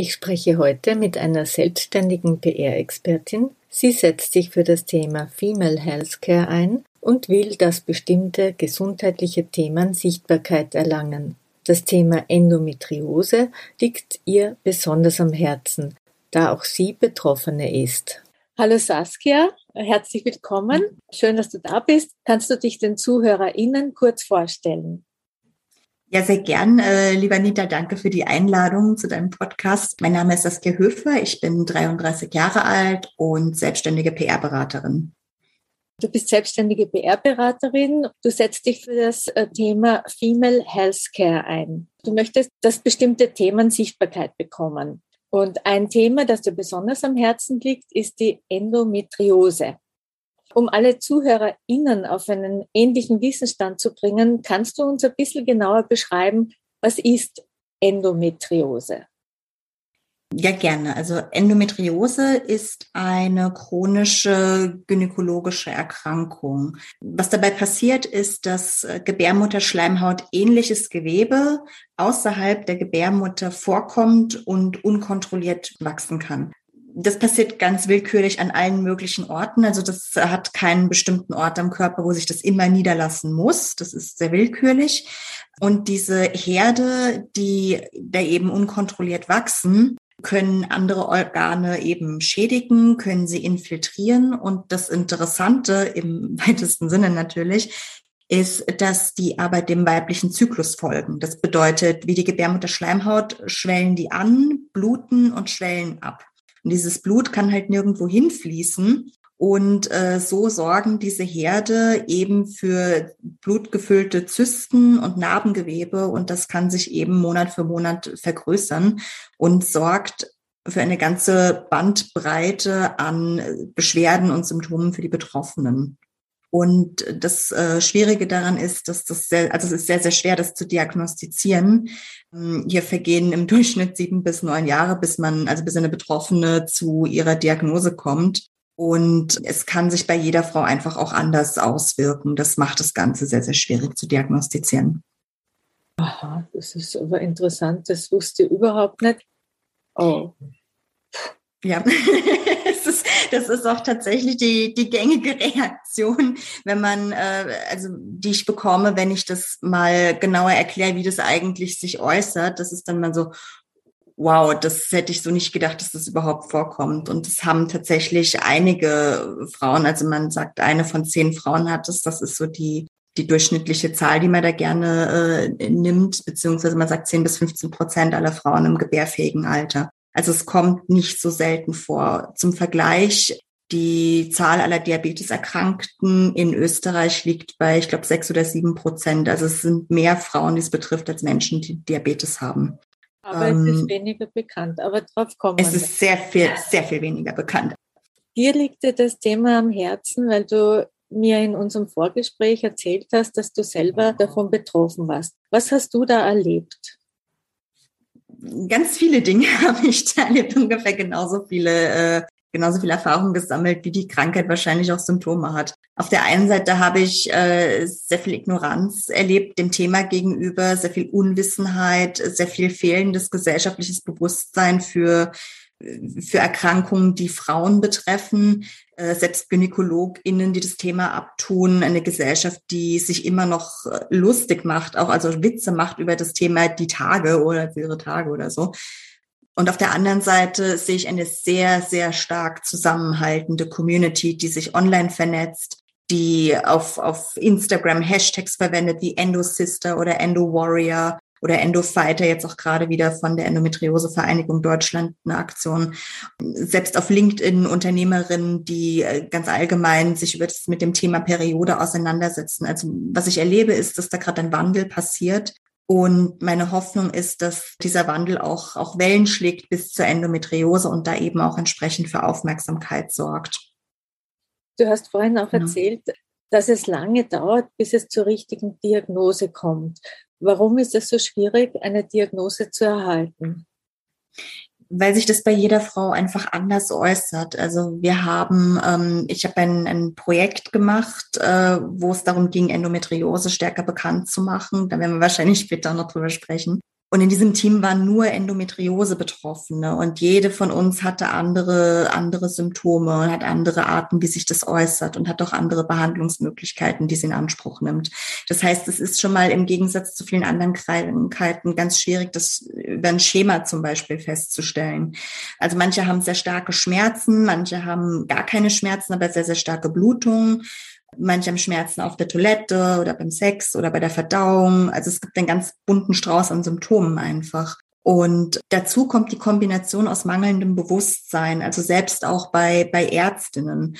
Ich spreche heute mit einer selbstständigen PR-Expertin, Sie setzt sich für das Thema Female Healthcare ein und will, dass bestimmte gesundheitliche Themen Sichtbarkeit erlangen. Das Thema Endometriose liegt ihr besonders am Herzen, da auch sie Betroffene ist. Hallo Saskia, herzlich willkommen. Schön, dass du da bist. Kannst du dich den ZuhörerInnen kurz vorstellen? Ja, sehr gern. Äh, lieber Nita, danke für die Einladung zu deinem Podcast. Mein Name ist Saskia Höfer. Ich bin 33 Jahre alt und selbstständige PR-Beraterin. Du bist selbstständige PR-Beraterin. Du setzt dich für das äh, Thema Female Healthcare ein. Du möchtest, dass bestimmte Themen Sichtbarkeit bekommen. Und ein Thema, das dir besonders am Herzen liegt, ist die Endometriose. Um alle ZuhörerInnen auf einen ähnlichen Wissensstand zu bringen, kannst du uns ein bisschen genauer beschreiben, was ist Endometriose? Ja, gerne. Also Endometriose ist eine chronische gynäkologische Erkrankung. Was dabei passiert, ist, dass Gebärmutterschleimhaut ähnliches Gewebe außerhalb der Gebärmutter vorkommt und unkontrolliert wachsen kann das passiert ganz willkürlich an allen möglichen Orten. Also das hat keinen bestimmten Ort am Körper, wo sich das immer niederlassen muss. Das ist sehr willkürlich. Und diese Herde, die da eben unkontrolliert wachsen, können andere Organe eben schädigen, können sie infiltrieren. Und das Interessante im weitesten Sinne natürlich ist, dass die aber dem weiblichen Zyklus folgen. Das bedeutet, wie die Gebärmutterschleimhaut schwellen die an, bluten und schwellen ab. Und dieses Blut kann halt nirgendwo hinfließen. Und äh, so sorgen diese Herde eben für blutgefüllte Zysten und Narbengewebe und das kann sich eben Monat für Monat vergrößern und sorgt für eine ganze Bandbreite an Beschwerden und Symptomen für die Betroffenen. Und das äh, Schwierige daran ist, dass das sehr, also es ist sehr, sehr schwer, das zu diagnostizieren. Ähm, hier vergehen im Durchschnitt sieben bis neun Jahre, bis man, also bis eine Betroffene zu ihrer Diagnose kommt. Und es kann sich bei jeder Frau einfach auch anders auswirken. Das macht das Ganze sehr, sehr schwierig zu diagnostizieren. Aha, das ist aber interessant. Das wusste ich überhaupt nicht. Oh. Ja. das ist auch tatsächlich die, die gängige Reaktion, wenn man, äh, also die ich bekomme, wenn ich das mal genauer erkläre, wie das eigentlich sich äußert. Das ist dann mal so, wow, das hätte ich so nicht gedacht, dass das überhaupt vorkommt. Und das haben tatsächlich einige Frauen, also man sagt, eine von zehn Frauen hat es, das ist so die, die durchschnittliche Zahl, die man da gerne äh, nimmt, beziehungsweise man sagt 10 bis 15 Prozent aller Frauen im gebärfähigen Alter. Also es kommt nicht so selten vor. Zum Vergleich, die Zahl aller Diabeteserkrankten in Österreich liegt bei, ich glaube, sechs oder sieben Prozent. Also es sind mehr Frauen, die es betrifft, als Menschen, die Diabetes haben. Aber ähm, es ist ähm, weniger bekannt. Aber drauf kommen Es ist sehr viel, sehr viel weniger bekannt. Dir liegt dir das Thema am Herzen, weil du mir in unserem Vorgespräch erzählt hast, dass du selber davon betroffen warst. Was hast du da erlebt? Ganz viele Dinge habe ich da erlebt, ungefähr genauso viele, äh, genauso viel Erfahrung gesammelt, wie die Krankheit wahrscheinlich auch Symptome hat. Auf der einen Seite habe ich äh, sehr viel Ignoranz erlebt dem Thema gegenüber, sehr viel Unwissenheit, sehr viel fehlendes gesellschaftliches Bewusstsein für für Erkrankungen, die Frauen betreffen, äh, selbst GynäkologInnen, die das Thema abtun, eine Gesellschaft, die sich immer noch äh, lustig macht, auch also Witze macht über das Thema die Tage oder ihre Tage oder so. Und auf der anderen Seite sehe ich eine sehr, sehr stark zusammenhaltende Community, die sich online vernetzt, die auf, auf Instagram Hashtags verwendet wie Endo Sister oder Endo Warrior, oder Endofighter jetzt auch gerade wieder von der Endometriose-Vereinigung Deutschland eine Aktion. Selbst auf LinkedIn Unternehmerinnen, die äh, ganz allgemein sich über das mit dem Thema Periode auseinandersetzen. Also was ich erlebe, ist, dass da gerade ein Wandel passiert. Und meine Hoffnung ist, dass dieser Wandel auch, auch Wellen schlägt bis zur Endometriose und da eben auch entsprechend für Aufmerksamkeit sorgt. Du hast vorhin auch genau. erzählt, dass es lange dauert, bis es zur richtigen Diagnose kommt. Warum ist es so schwierig, eine Diagnose zu erhalten? weil sich das bei jeder Frau einfach anders äußert. Also wir haben, ähm, ich habe ein, ein Projekt gemacht, äh, wo es darum ging, Endometriose stärker bekannt zu machen. Da werden wir wahrscheinlich später noch drüber sprechen. Und in diesem Team waren nur Endometriose-Betroffene und jede von uns hatte andere, andere Symptome und hat andere Arten, wie sich das äußert und hat auch andere Behandlungsmöglichkeiten, die sie in Anspruch nimmt. Das heißt, es ist schon mal im Gegensatz zu vielen anderen Krankheiten ganz schwierig, das über ein Schema zum Beispiel festzustellen. Also manche haben sehr starke Schmerzen, manche haben gar keine Schmerzen, aber sehr, sehr starke Blutungen. Manche haben Schmerzen auf der Toilette oder beim Sex oder bei der Verdauung. Also es gibt einen ganz bunten Strauß an Symptomen einfach. Und dazu kommt die Kombination aus mangelndem Bewusstsein, also selbst auch bei, bei Ärztinnen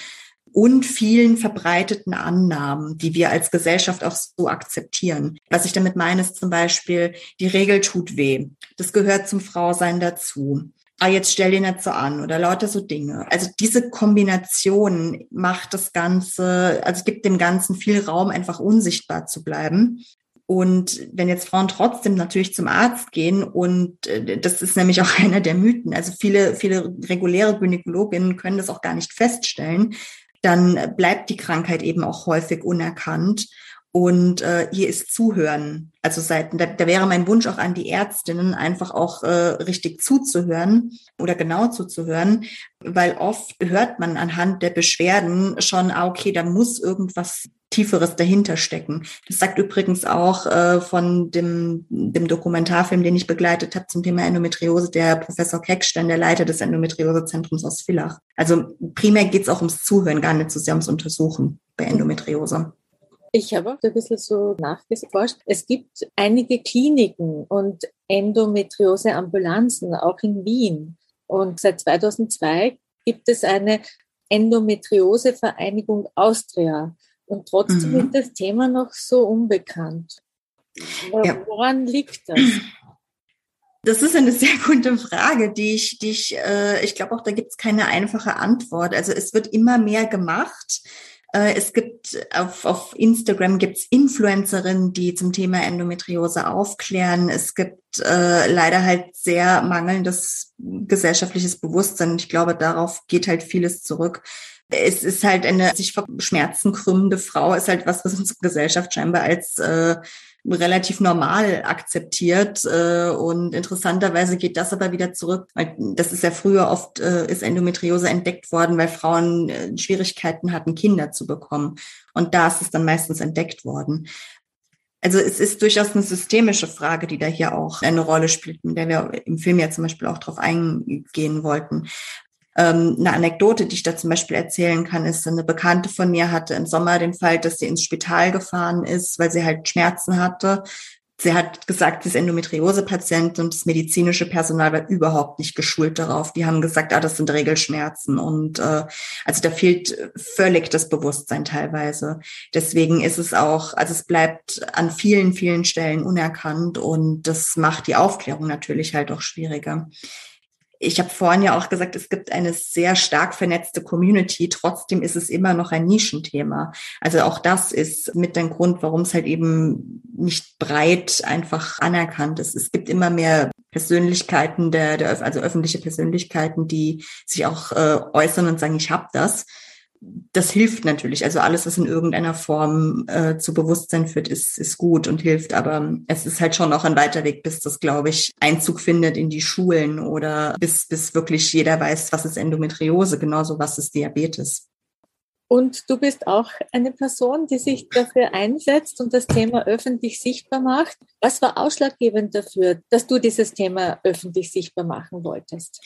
und vielen verbreiteten Annahmen, die wir als Gesellschaft auch so akzeptieren. Was ich damit meine, ist zum Beispiel, die Regel tut weh. Das gehört zum Frausein dazu ah, jetzt stell dir nicht so an oder lauter so Dinge. Also diese Kombination macht das Ganze, also gibt dem Ganzen viel Raum, einfach unsichtbar zu bleiben. Und wenn jetzt Frauen trotzdem natürlich zum Arzt gehen, und äh, das ist nämlich auch einer der Mythen, also viele, viele reguläre Gynäkologinnen können das auch gar nicht feststellen, dann bleibt die Krankheit eben auch häufig unerkannt. Und äh, hier ist Zuhören. Also Seiten, da, da wäre mein Wunsch auch an die Ärztinnen, einfach auch äh, richtig zuzuhören oder genau zuzuhören, weil oft hört man anhand der Beschwerden schon, ah, okay, da muss irgendwas Tieferes dahinter stecken. Das sagt übrigens auch äh, von dem, dem Dokumentarfilm, den ich begleitet habe zum Thema Endometriose, der Professor Keckstein, der Leiter des Endometriosezentrums aus Villach. Also primär geht es auch ums Zuhören, gar nicht so sehr ums Untersuchen bei Endometriose. Ich habe auch ein bisschen so nachgeforscht. Es gibt einige Kliniken und Endometriose-Ambulanzen, auch in Wien. Und seit 2002 gibt es eine Endometriose-Vereinigung Austria. Und trotzdem mhm. ist das Thema noch so unbekannt. Woran ja. liegt das? Das ist eine sehr gute Frage, die ich, die ich, äh, ich glaube auch, da gibt es keine einfache Antwort. Also es wird immer mehr gemacht. Äh, es gibt auf, auf Instagram gibt's Influencerinnen, die zum Thema Endometriose aufklären. Es gibt äh, leider halt sehr mangelndes gesellschaftliches Bewusstsein. Ich glaube, darauf geht halt vieles zurück. Es ist halt eine sich vor Schmerzen krümmende Frau, ist halt was, was unsere Gesellschaft scheinbar als äh, relativ normal akzeptiert. Äh, und interessanterweise geht das aber wieder zurück. Das ist ja früher oft, äh, ist Endometriose entdeckt worden, weil Frauen äh, Schwierigkeiten hatten, Kinder zu bekommen. Und da ist es dann meistens entdeckt worden. Also es ist durchaus eine systemische Frage, die da hier auch eine Rolle spielt, in der wir im Film ja zum Beispiel auch drauf eingehen wollten. Ähm, eine Anekdote, die ich da zum Beispiel erzählen kann, ist, eine Bekannte von mir hatte im Sommer den Fall, dass sie ins Spital gefahren ist, weil sie halt Schmerzen hatte. Sie hat gesagt, sie ist Endometriose-Patient und das medizinische Personal war überhaupt nicht geschult darauf. Die haben gesagt, ah, das sind Regelschmerzen. Und äh, also da fehlt völlig das Bewusstsein teilweise. Deswegen ist es auch, also es bleibt an vielen, vielen Stellen unerkannt und das macht die Aufklärung natürlich halt auch schwieriger ich habe vorhin ja auch gesagt, es gibt eine sehr stark vernetzte Community. Trotzdem ist es immer noch ein Nischenthema. Also auch das ist mit dem Grund, warum es halt eben nicht breit einfach anerkannt ist. Es gibt immer mehr Persönlichkeiten, der, der also öffentliche Persönlichkeiten, die sich auch äh, äußern und sagen, ich habe das das hilft natürlich. Also alles, was in irgendeiner Form äh, zu Bewusstsein führt, ist, ist gut und hilft. Aber es ist halt schon auch ein weiter Weg, bis das, glaube ich, Einzug findet in die Schulen oder bis, bis wirklich jeder weiß, was ist Endometriose, genauso was ist Diabetes. Und du bist auch eine Person, die sich dafür einsetzt und das Thema öffentlich sichtbar macht. Was war ausschlaggebend dafür, dass du dieses Thema öffentlich sichtbar machen wolltest?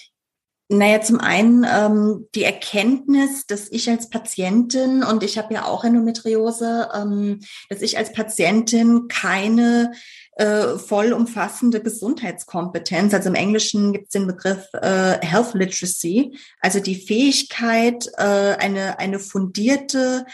Naja, zum einen ähm, die Erkenntnis, dass ich als Patientin, und ich habe ja auch Endometriose, ähm, dass ich als Patientin keine äh, vollumfassende Gesundheitskompetenz, also im Englischen gibt es den Begriff äh, Health Literacy, also die Fähigkeit, äh, eine, eine fundierte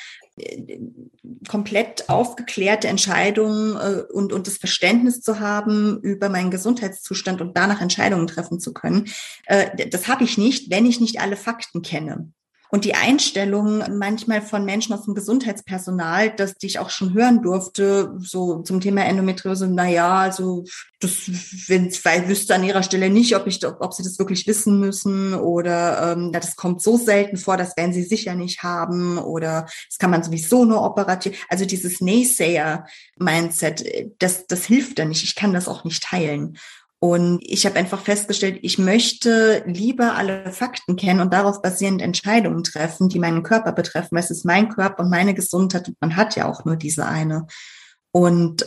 komplett aufgeklärte Entscheidungen äh, und, und das Verständnis zu haben über meinen Gesundheitszustand und danach Entscheidungen treffen zu können. Äh, das habe ich nicht, wenn ich nicht alle Fakten kenne. Und die Einstellung manchmal von Menschen aus dem Gesundheitspersonal, dass die ich auch schon hören durfte, so zum Thema Endometriose, na ja, also das wenn, weil wüsste an ihrer Stelle nicht, ob ich, ob sie das wirklich wissen müssen oder ähm, das kommt so selten vor, das werden sie sicher nicht haben oder das kann man sowieso nur operativ. Also dieses Naysayer-Mindset, das, das hilft da nicht. Ich kann das auch nicht teilen. Und ich habe einfach festgestellt, ich möchte lieber alle Fakten kennen und darauf basierend Entscheidungen treffen, die meinen Körper betreffen, weil es ist mein Körper und meine Gesundheit und man hat ja auch nur diese eine. Und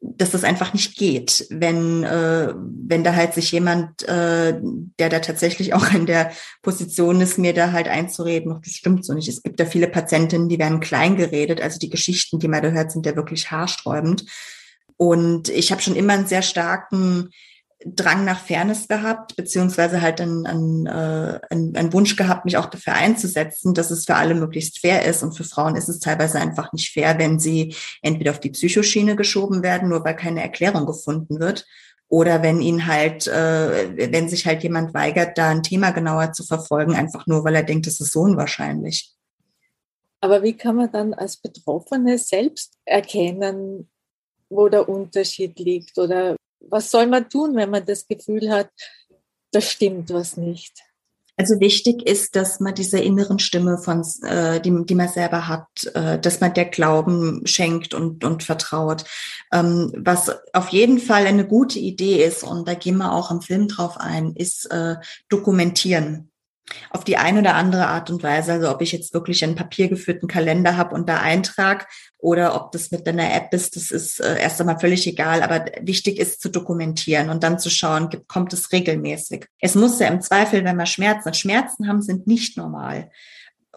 dass das einfach nicht geht, wenn, äh, wenn da halt sich jemand, äh, der da tatsächlich auch in der Position ist, mir da halt einzureden, das stimmt so nicht. Es gibt ja viele Patientinnen, die werden klein geredet, also die Geschichten, die man da hört, sind ja wirklich haarsträubend. Und ich habe schon immer einen sehr starken Drang nach Fairness gehabt, beziehungsweise halt einen, einen, äh, einen, Wunsch gehabt, mich auch dafür einzusetzen, dass es für alle möglichst fair ist. Und für Frauen ist es teilweise einfach nicht fair, wenn sie entweder auf die Psychoschiene geschoben werden, nur weil keine Erklärung gefunden wird, oder wenn ihn halt, äh, wenn sich halt jemand weigert, da ein Thema genauer zu verfolgen, einfach nur, weil er denkt, es ist so unwahrscheinlich. Aber wie kann man dann als Betroffene selbst erkennen, wo der Unterschied liegt oder was soll man tun, wenn man das Gefühl hat, da stimmt was nicht? Also wichtig ist, dass man dieser inneren Stimme von, äh, die, die man selber hat, äh, dass man der Glauben schenkt und, und vertraut. Ähm, was auf jeden Fall eine gute Idee ist, und da gehen wir auch im Film drauf ein, ist äh, dokumentieren auf die eine oder andere Art und Weise. Also ob ich jetzt wirklich einen papiergeführten Kalender habe und da eintrag oder ob das mit einer App ist, das ist äh, erst einmal völlig egal. Aber wichtig ist zu dokumentieren und dann zu schauen, kommt es regelmäßig. Es muss ja im Zweifel, wenn wir Schmerzen, Schmerzen haben, sind nicht normal.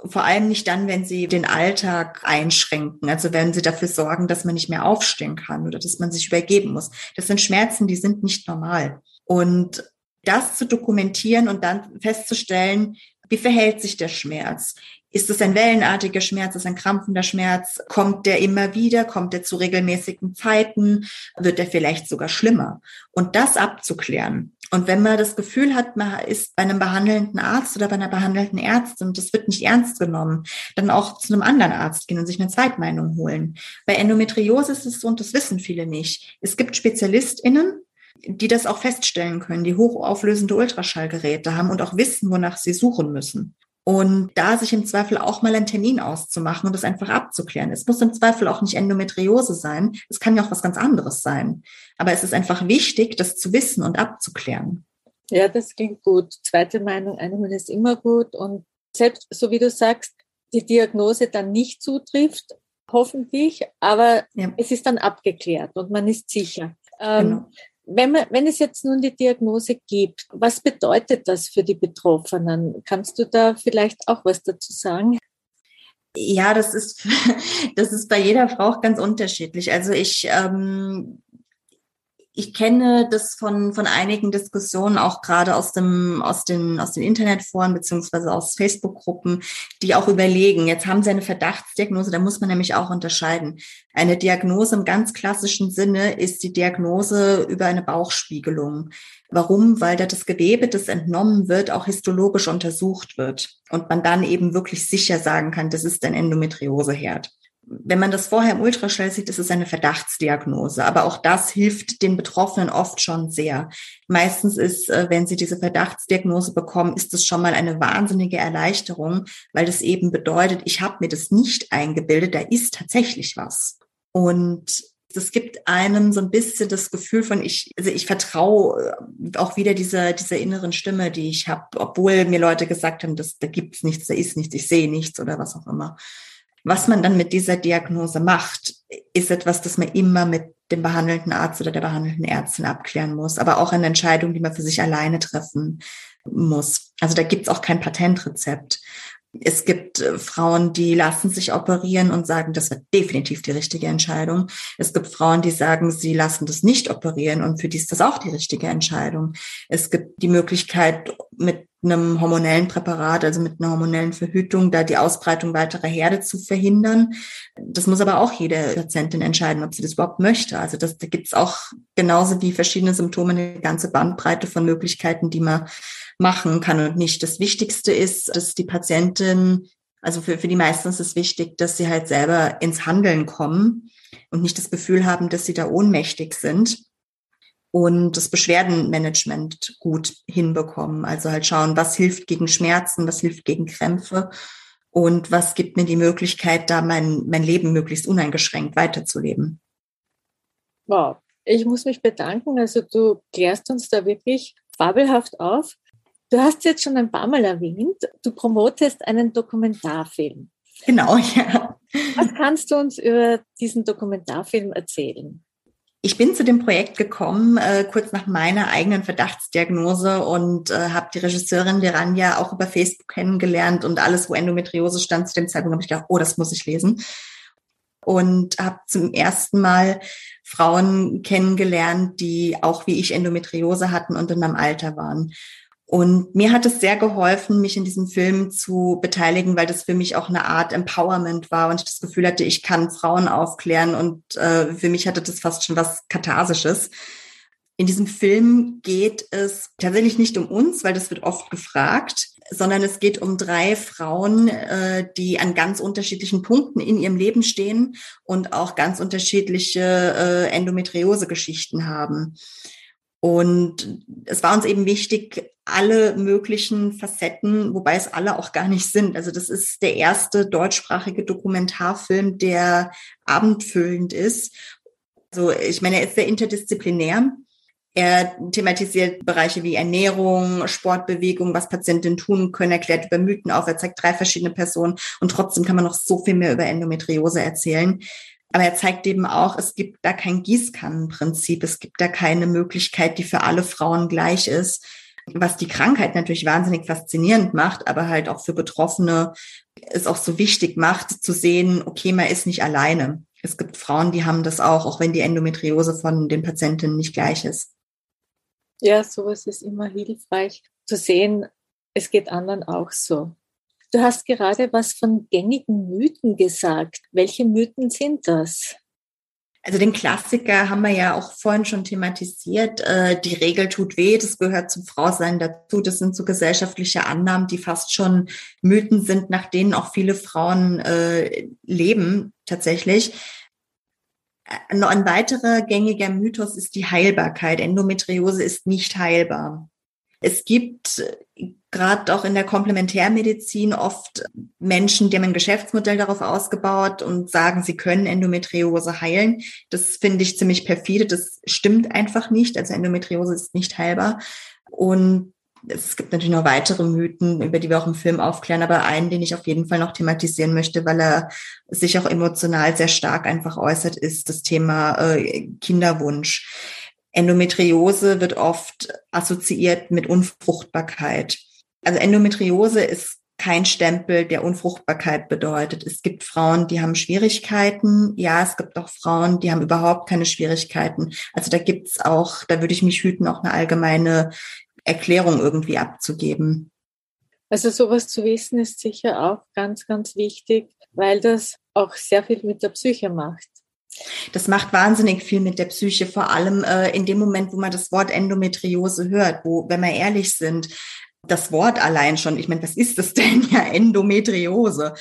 Vor allem nicht dann, wenn sie den Alltag einschränken. Also wenn sie dafür sorgen, dass man nicht mehr aufstehen kann oder dass man sich übergeben muss. Das sind Schmerzen, die sind nicht normal. Und das zu dokumentieren und dann festzustellen, wie verhält sich der Schmerz? Ist es ein wellenartiger Schmerz? Ist es ein krampfender Schmerz? Kommt der immer wieder? Kommt der zu regelmäßigen Zeiten? Wird der vielleicht sogar schlimmer? Und das abzuklären. Und wenn man das Gefühl hat, man ist bei einem behandelnden Arzt oder bei einer behandelnden Ärztin und das wird nicht ernst genommen, dann auch zu einem anderen Arzt gehen und sich eine Zweitmeinung holen. Bei Endometriose ist es so, und das wissen viele nicht. Es gibt SpezialistInnen, die das auch feststellen können, die hochauflösende Ultraschallgeräte haben und auch wissen, wonach sie suchen müssen. Und da sich im Zweifel auch mal einen Termin auszumachen und das einfach abzuklären. Es muss im Zweifel auch nicht Endometriose sein. Es kann ja auch was ganz anderes sein. Aber es ist einfach wichtig, das zu wissen und abzuklären. Ja, das klingt gut. Zweite Meinung, eine Meinung ist immer gut. Und selbst so wie du sagst, die Diagnose dann nicht zutrifft, hoffentlich, aber ja. es ist dann abgeklärt und man ist sicher. Ähm, genau. Wenn, man, wenn es jetzt nun die Diagnose gibt, was bedeutet das für die Betroffenen? Kannst du da vielleicht auch was dazu sagen? Ja, das ist, das ist bei jeder Frau auch ganz unterschiedlich. Also ich ähm, ich kenne das von, von einigen Diskussionen, auch gerade aus dem, aus den, aus den Internetforen beziehungsweise aus Facebook-Gruppen, die auch überlegen, jetzt haben sie eine Verdachtsdiagnose, da muss man nämlich auch unterscheiden. Eine Diagnose im ganz klassischen Sinne ist die Diagnose über eine Bauchspiegelung. Warum? Weil da das Gewebe, das entnommen wird, auch histologisch untersucht wird und man dann eben wirklich sicher sagen kann, das ist ein Endometrioseherd wenn man das vorher im Ultraschall sieht, ist es eine Verdachtsdiagnose. Aber auch das hilft den Betroffenen oft schon sehr. Meistens ist, äh, wenn sie diese Verdachtsdiagnose bekommen, ist es schon mal eine wahnsinnige Erleichterung, weil das eben bedeutet, ich habe mir das nicht eingebildet, da ist tatsächlich was. Und es gibt einem so ein bisschen das Gefühl von, ich, also ich vertraue äh, auch wieder dieser, dieser inneren Stimme, die ich habe, obwohl mir Leute gesagt haben, dass da gibt's nichts, da ist nichts, ich sehe nichts oder was auch immer. Was man dann mit dieser Diagnose macht, ist etwas, das man immer mit dem behandelnden Arzt oder der behandelnden Ärztin abklären muss, aber auch eine Entscheidung, die man für sich alleine treffen muss. Also da gibt's auch kein Patentrezept. Es gibt äh, Frauen, die lassen sich operieren und sagen, das wird definitiv die richtige Entscheidung. Es gibt Frauen, die sagen, sie lassen das nicht operieren und für die ist das auch die richtige Entscheidung. Es gibt die Möglichkeit, mit einem hormonellen Präparat, also mit einer hormonellen Verhütung, da die Ausbreitung weiterer Herde zu verhindern. Das muss aber auch jede Patientin entscheiden, ob sie das überhaupt möchte. Also das, da gibt es auch genauso wie verschiedene Symptome eine ganze Bandbreite von Möglichkeiten, die man machen kann und nicht. Das Wichtigste ist, dass die Patientin, also für, für die meisten ist es wichtig, dass sie halt selber ins Handeln kommen und nicht das Gefühl haben, dass sie da ohnmächtig sind und das Beschwerdenmanagement gut hinbekommen. Also halt schauen, was hilft gegen Schmerzen, was hilft gegen Krämpfe und was gibt mir die Möglichkeit, da mein, mein Leben möglichst uneingeschränkt weiterzuleben. Wow, ich muss mich bedanken. Also du klärst uns da wirklich fabelhaft auf. Du hast jetzt schon ein paar Mal erwähnt, du promotest einen Dokumentarfilm. Genau, ja. Was kannst du uns über diesen Dokumentarfilm erzählen? Ich bin zu dem Projekt gekommen, äh, kurz nach meiner eigenen Verdachtsdiagnose und äh, habe die Regisseurin Leranja auch über Facebook kennengelernt und alles, wo Endometriose stand zu dem Zeitpunkt, habe ich gedacht, oh, das muss ich lesen. Und habe zum ersten Mal Frauen kennengelernt, die auch wie ich Endometriose hatten und in meinem Alter waren. Und mir hat es sehr geholfen, mich in diesem Film zu beteiligen, weil das für mich auch eine Art Empowerment war und ich das Gefühl hatte, ich kann Frauen aufklären und äh, für mich hatte das fast schon was Katharsisches. In diesem Film geht es tatsächlich nicht um uns, weil das wird oft gefragt, sondern es geht um drei Frauen, äh, die an ganz unterschiedlichen Punkten in ihrem Leben stehen und auch ganz unterschiedliche äh, Endometriose-Geschichten haben. Und es war uns eben wichtig, alle möglichen Facetten, wobei es alle auch gar nicht sind. Also das ist der erste deutschsprachige Dokumentarfilm, der abendfüllend ist. Also ich meine, er ist sehr interdisziplinär. Er thematisiert Bereiche wie Ernährung, Sportbewegung, was Patientinnen tun können, erklärt über Mythen auf. Er zeigt drei verschiedene Personen und trotzdem kann man noch so viel mehr über Endometriose erzählen. Aber er zeigt eben auch, es gibt da kein Gießkannenprinzip. Es gibt da keine Möglichkeit, die für alle Frauen gleich ist. Was die Krankheit natürlich wahnsinnig faszinierend macht, aber halt auch für Betroffene es auch so wichtig macht, zu sehen, okay, man ist nicht alleine. Es gibt Frauen, die haben das auch, auch wenn die Endometriose von den Patientinnen nicht gleich ist. Ja, sowas ist immer hilfreich zu sehen, es geht anderen auch so. Du hast gerade was von gängigen Mythen gesagt. Welche Mythen sind das? Also den Klassiker haben wir ja auch vorhin schon thematisiert. Äh, die Regel tut weh, das gehört zum Frausein dazu. Das sind so gesellschaftliche Annahmen, die fast schon Mythen sind, nach denen auch viele Frauen äh, leben tatsächlich. Äh, noch ein weiterer gängiger Mythos ist die Heilbarkeit. Endometriose ist nicht heilbar. Es gibt gerade auch in der Komplementärmedizin oft Menschen, die haben ein Geschäftsmodell darauf ausgebaut und sagen, sie können Endometriose heilen. Das finde ich ziemlich perfide. Das stimmt einfach nicht. Also Endometriose ist nicht heilbar. Und es gibt natürlich noch weitere Mythen, über die wir auch im Film aufklären, aber einen, den ich auf jeden Fall noch thematisieren möchte, weil er sich auch emotional sehr stark einfach äußert, ist das Thema äh, Kinderwunsch. Endometriose wird oft assoziiert mit Unfruchtbarkeit. Also Endometriose ist kein Stempel, der Unfruchtbarkeit bedeutet. Es gibt Frauen, die haben Schwierigkeiten. Ja, es gibt auch Frauen, die haben überhaupt keine Schwierigkeiten. Also da gibt's auch, da würde ich mich hüten, auch eine allgemeine Erklärung irgendwie abzugeben. Also sowas zu wissen ist sicher auch ganz, ganz wichtig, weil das auch sehr viel mit der Psyche macht. Das macht wahnsinnig viel mit der Psyche, vor allem äh, in dem Moment, wo man das Wort Endometriose hört, wo, wenn wir ehrlich sind, das Wort allein schon, ich meine, was ist das denn ja Endometriose?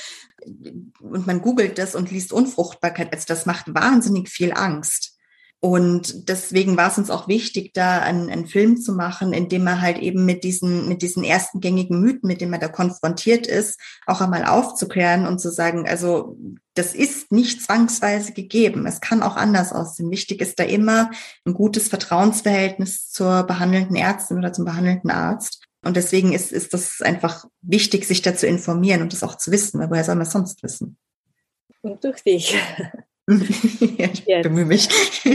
Und man googelt das und liest Unfruchtbarkeit, also das macht wahnsinnig viel Angst. Und deswegen war es uns auch wichtig, da einen, einen Film zu machen, in dem man halt eben mit diesen, mit diesen ersten gängigen Mythen, mit denen man da konfrontiert ist, auch einmal aufzuklären und zu sagen, also das ist nicht zwangsweise gegeben. Es kann auch anders aussehen. Wichtig ist da immer ein gutes Vertrauensverhältnis zur behandelnden Ärztin oder zum behandelnden Arzt. Und deswegen ist, ist das einfach wichtig, sich da zu informieren und das auch zu wissen, weil woher soll man es sonst wissen? Und durch dich. ja, ich jetzt. bemühe mich.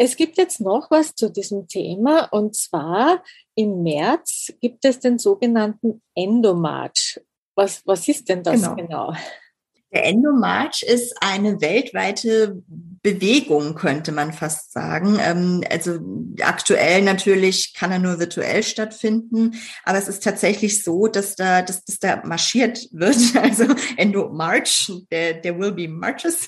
Es gibt jetzt noch was zu diesem Thema und zwar im März gibt es den sogenannten Endomarch. Was, was ist denn das genau? genau? Der Endomarch ist eine weltweite Bewegung, könnte man fast sagen. Ähm, also aktuell natürlich kann er nur virtuell stattfinden, aber es ist tatsächlich so, dass da, dass, dass da marschiert wird. Also Endo March, der, der will be marches.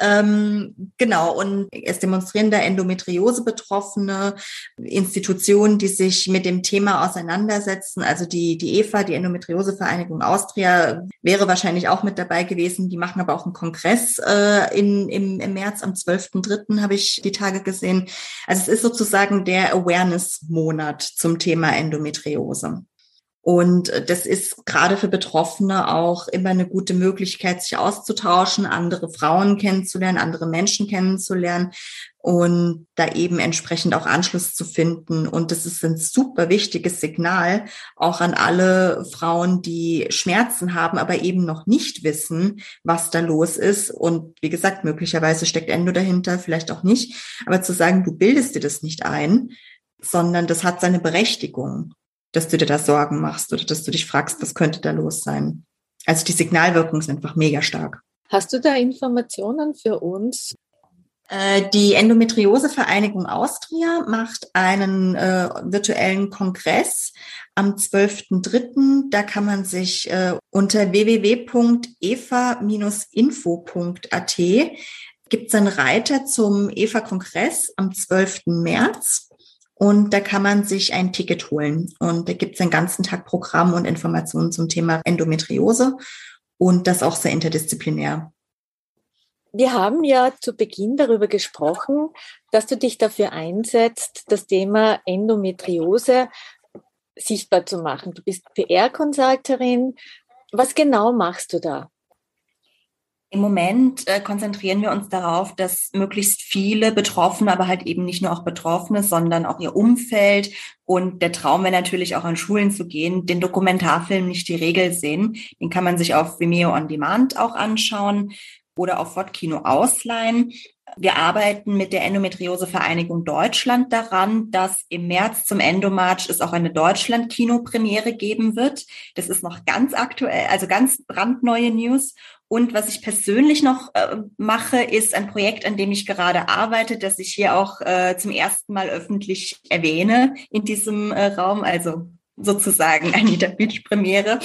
Ähm, genau, und es demonstrieren da Endometriose-Betroffene, Institutionen, die sich mit dem Thema auseinandersetzen. Also die, die EFA, die Endometriose-Vereinigung Austria, wäre wahrscheinlich auch mit dabei gewesen. Die machen aber auch einen Kongress äh, in, im, im März, am 12.3. habe ich die Tage gesehen. Also es ist sozusagen der Awareness-Monat zum Thema Endometriose. Und äh, das ist gerade für Betroffene auch immer eine gute Möglichkeit, sich auszutauschen, andere Frauen kennenzulernen, andere Menschen kennenzulernen und da eben entsprechend auch Anschluss zu finden. Und das ist ein super wichtiges Signal auch an alle Frauen, die Schmerzen haben, aber eben noch nicht wissen, was da los ist. Und wie gesagt, möglicherweise steckt Endo dahinter, vielleicht auch nicht. Aber zu sagen, du bildest dir das nicht ein, sondern das hat seine Berechtigung dass du dir da Sorgen machst oder dass du dich fragst, was könnte da los sein. Also die Signalwirkung ist einfach mega stark. Hast du da Informationen für uns? Äh, die Endometriose-Vereinigung Austria macht einen äh, virtuellen Kongress am 12.03. Da kann man sich äh, unter www.eva-info.at gibt es einen Reiter zum EVA-Kongress am 12. März. Und da kann man sich ein Ticket holen. Und da gibt es einen ganzen Tag Programm und Informationen zum Thema Endometriose und das auch sehr interdisziplinär. Wir haben ja zu Beginn darüber gesprochen, dass du dich dafür einsetzt, das Thema Endometriose sichtbar zu machen. Du bist PR-Consulterin. Was genau machst du da? Im Moment äh, konzentrieren wir uns darauf, dass möglichst viele Betroffene, aber halt eben nicht nur auch Betroffene, sondern auch ihr Umfeld und der Traum wäre natürlich auch an Schulen zu gehen, den Dokumentarfilm nicht die Regel sehen. Den kann man sich auf Vimeo on Demand auch anschauen oder auf Wortkino ausleihen. Wir arbeiten mit der Endometriose-Vereinigung Deutschland daran, dass im März zum Endomarch es auch eine Deutschland-Kinopremiere geben wird. Das ist noch ganz aktuell, also ganz brandneue News. Und was ich persönlich noch äh, mache, ist ein Projekt, an dem ich gerade arbeite, das ich hier auch äh, zum ersten Mal öffentlich erwähne in diesem äh, Raum, also sozusagen Anita Beach Premiere,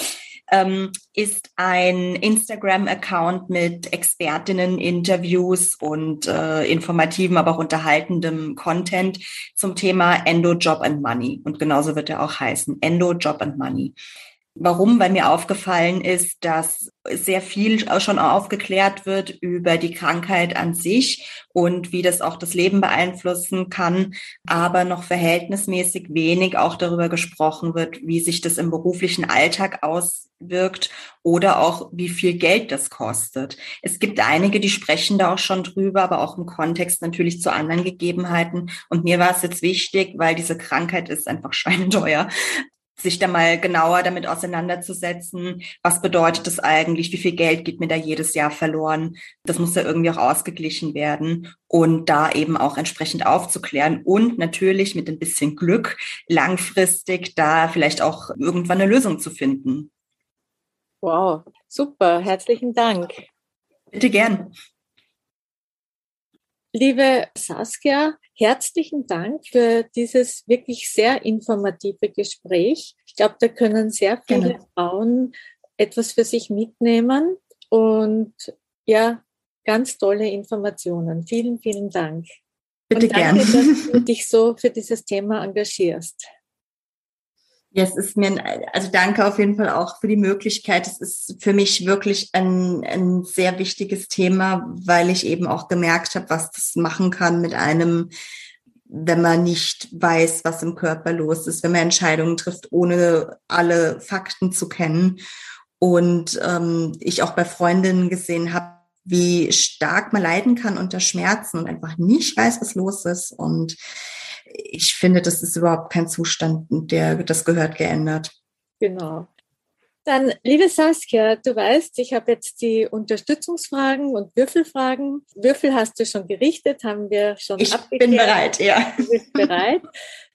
ähm, ist ein Instagram-Account mit Expertinnen, Interviews und äh, informativen, aber auch unterhaltendem Content zum Thema Endo, Job and Money. Und genauso wird er auch heißen, Endo, Job and Money. Warum? Weil mir aufgefallen ist, dass sehr viel schon aufgeklärt wird über die Krankheit an sich und wie das auch das Leben beeinflussen kann, aber noch verhältnismäßig wenig auch darüber gesprochen wird, wie sich das im beruflichen Alltag auswirkt oder auch wie viel Geld das kostet. Es gibt einige, die sprechen da auch schon drüber, aber auch im Kontext natürlich zu anderen Gegebenheiten. Und mir war es jetzt wichtig, weil diese Krankheit ist einfach schweineteuer, sich da mal genauer damit auseinanderzusetzen, was bedeutet das eigentlich, wie viel Geld geht mir da jedes Jahr verloren. Das muss ja irgendwie auch ausgeglichen werden und da eben auch entsprechend aufzuklären und natürlich mit ein bisschen Glück langfristig da vielleicht auch irgendwann eine Lösung zu finden. Wow, super, herzlichen Dank. Bitte gern. Liebe Saskia, herzlichen Dank für dieses wirklich sehr informative Gespräch. Ich glaube, da können sehr viele Gerne. Frauen etwas für sich mitnehmen und ja, ganz tolle Informationen. Vielen, vielen Dank. Bitte gerne. dass du dich so für dieses Thema engagierst. Ja, es ist mir, also danke auf jeden Fall auch für die Möglichkeit. Es ist für mich wirklich ein, ein sehr wichtiges Thema, weil ich eben auch gemerkt habe, was das machen kann mit einem, wenn man nicht weiß, was im Körper los ist, wenn man Entscheidungen trifft, ohne alle Fakten zu kennen. Und ähm, ich auch bei Freundinnen gesehen habe, wie stark man leiden kann unter Schmerzen und einfach nicht weiß, was los ist. Und ich finde, das ist überhaupt kein Zustand, der das gehört geändert. Genau. Dann, liebe Saskia, du weißt, ich habe jetzt die Unterstützungsfragen und Würfelfragen. Würfel hast du schon gerichtet, haben wir schon Ich abgeklärt. bin bereit, ja. Du bist bereit.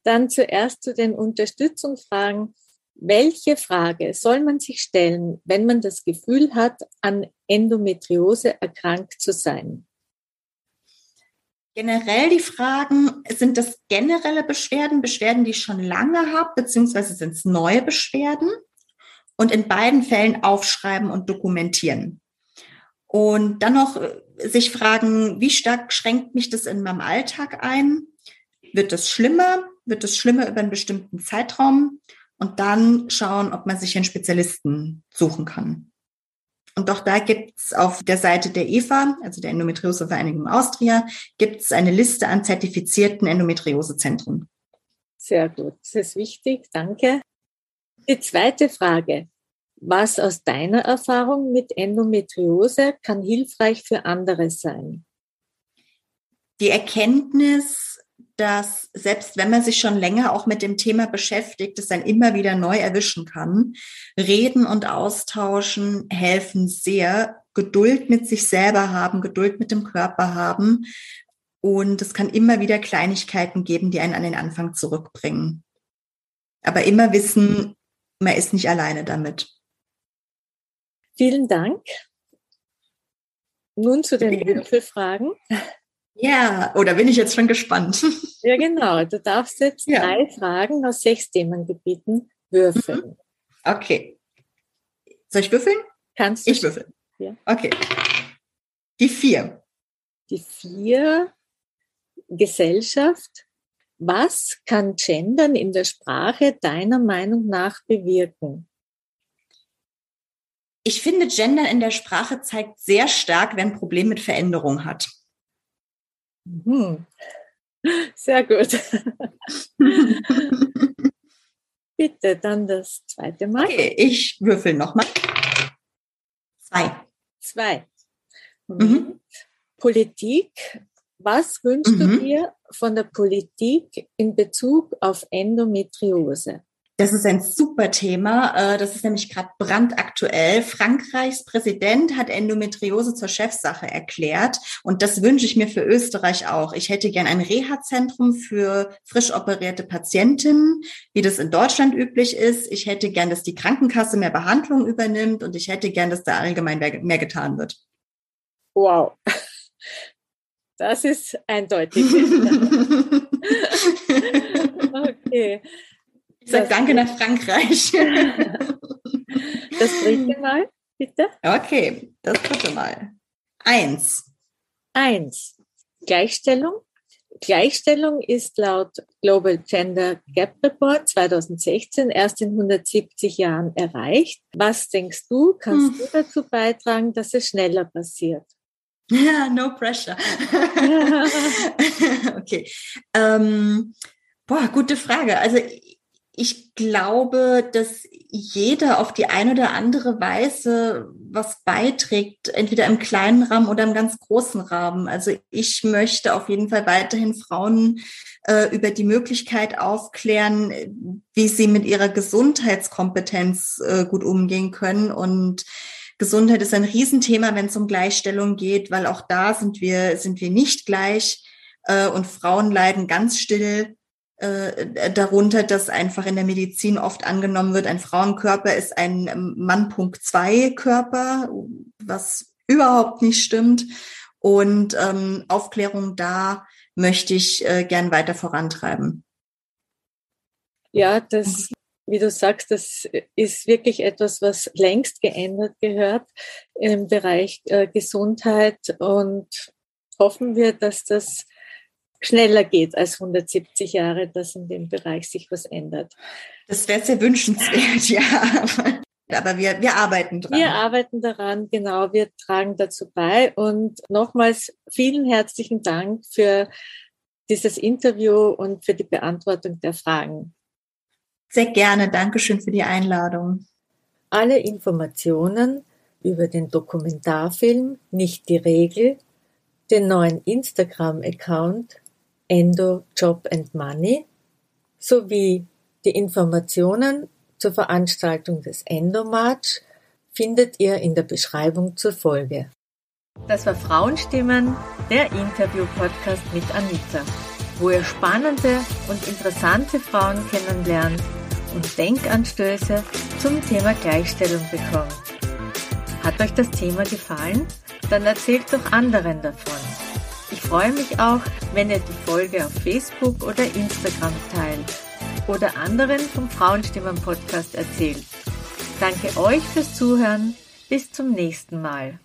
Dann zuerst zu den Unterstützungsfragen. Welche Frage soll man sich stellen, wenn man das Gefühl hat, an Endometriose erkrankt zu sein? Generell die Fragen, sind das generelle Beschwerden, Beschwerden, die ich schon lange habe, beziehungsweise sind es neue Beschwerden? Und in beiden Fällen aufschreiben und dokumentieren. Und dann noch äh, sich fragen, wie stark schränkt mich das in meinem Alltag ein? Wird es schlimmer? Wird es schlimmer über einen bestimmten Zeitraum? Und dann schauen, ob man sich einen Spezialisten suchen kann. Und auch da gibt's auf der Seite der EVA, also der Endometriosevereinigung Austria, gibt's eine Liste an zertifizierten Endometriosezentren. Sehr gut, das ist wichtig, danke. Die zweite Frage. Was aus deiner Erfahrung mit Endometriose kann hilfreich für andere sein? Die Erkenntnis, dass selbst wenn man sich schon länger auch mit dem Thema beschäftigt, es dann immer wieder neu erwischen kann. Reden und austauschen helfen sehr. Geduld mit sich selber haben, Geduld mit dem Körper haben. Und es kann immer wieder Kleinigkeiten geben, die einen an den Anfang zurückbringen. Aber immer wissen, man ist nicht alleine damit. Vielen Dank. Nun zu den Würfelfragen. Ja, oder bin ich jetzt schon gespannt? Ja, genau. Du darfst jetzt ja. drei Fragen aus sechs Themengebieten würfeln. Mhm. Okay. Soll ich würfeln? Kannst du. Ich würfel. Ja. Okay. Die vier. Die vier. Gesellschaft. Was kann Gendern in der Sprache deiner Meinung nach bewirken? Ich finde, Gendern in der Sprache zeigt sehr stark, wer ein Problem mit Veränderung hat. Mhm. Sehr gut. Bitte, dann das zweite Mal. Okay, ich würfel nochmal. Zwei. Zwei. Mhm. Politik. Was wünschst mhm. du dir von der Politik in Bezug auf Endometriose? Das ist ein super Thema. Äh, das ist nämlich gerade brandaktuell. Frankreichs Präsident hat Endometriose zur Chefsache erklärt. Und das wünsche ich mir für Österreich auch. Ich hätte gern ein Reha-Zentrum für frisch operierte Patientinnen, wie das in Deutschland üblich ist. Ich hätte gern, dass die Krankenkasse mehr Behandlung übernimmt. Und ich hätte gern, dass da allgemein mehr getan wird. Wow. Das ist eindeutig. okay. Ich sage Danke nach Frankreich. Das dritte Mal, bitte. Okay, das dritte Mal. Eins. Eins. Gleichstellung. Gleichstellung ist laut Global Gender Gap Report 2016 erst in 170 Jahren erreicht. Was denkst du, kannst hm. du dazu beitragen, dass es schneller passiert? Ja, no pressure. okay. Ähm, boah, gute Frage. Also ich glaube, dass jeder auf die eine oder andere Weise was beiträgt, entweder im kleinen Rahmen oder im ganz großen Rahmen. Also ich möchte auf jeden Fall weiterhin Frauen äh, über die Möglichkeit aufklären, wie sie mit ihrer Gesundheitskompetenz äh, gut umgehen können. Und Gesundheit ist ein Riesenthema, wenn es um Gleichstellung geht, weil auch da sind wir, sind wir nicht gleich. Äh, und Frauen leiden ganz still äh, darunter, dass einfach in der Medizin oft angenommen wird, ein Frauenkörper ist ein ähm, Mann-Punkt 2 Körper, was überhaupt nicht stimmt. Und ähm, Aufklärung da möchte ich äh, gern weiter vorantreiben. Ja, das, wie du sagst, das ist wirklich etwas, was längst geändert gehört im Bereich äh, Gesundheit und hoffen wir, dass das schneller geht als 170 Jahre, dass in dem Bereich sich was ändert. Das wäre sehr wünschenswert, ja. Aber wir, wir arbeiten dran. Wir arbeiten daran, genau. Wir tragen dazu bei. Und nochmals vielen herzlichen Dank für dieses Interview und für die Beantwortung der Fragen. Sehr gerne. Dankeschön für die Einladung. Alle Informationen über den Dokumentarfilm Nicht die Regel, den neuen Instagram-Account Endo Job and Money sowie die Informationen zur Veranstaltung des Endomarch findet ihr in der Beschreibung zur Folge. Das war Frauenstimmen, der Interview-Podcast mit Anita, wo ihr spannende und interessante Frauen kennenlernt, und Denkanstöße zum Thema Gleichstellung bekommt. Hat euch das Thema gefallen? Dann erzählt doch anderen davon. Ich freue mich auch, wenn ihr die Folge auf Facebook oder Instagram teilt oder anderen vom Frauenstimmen Podcast erzählt. Danke euch fürs Zuhören. Bis zum nächsten Mal.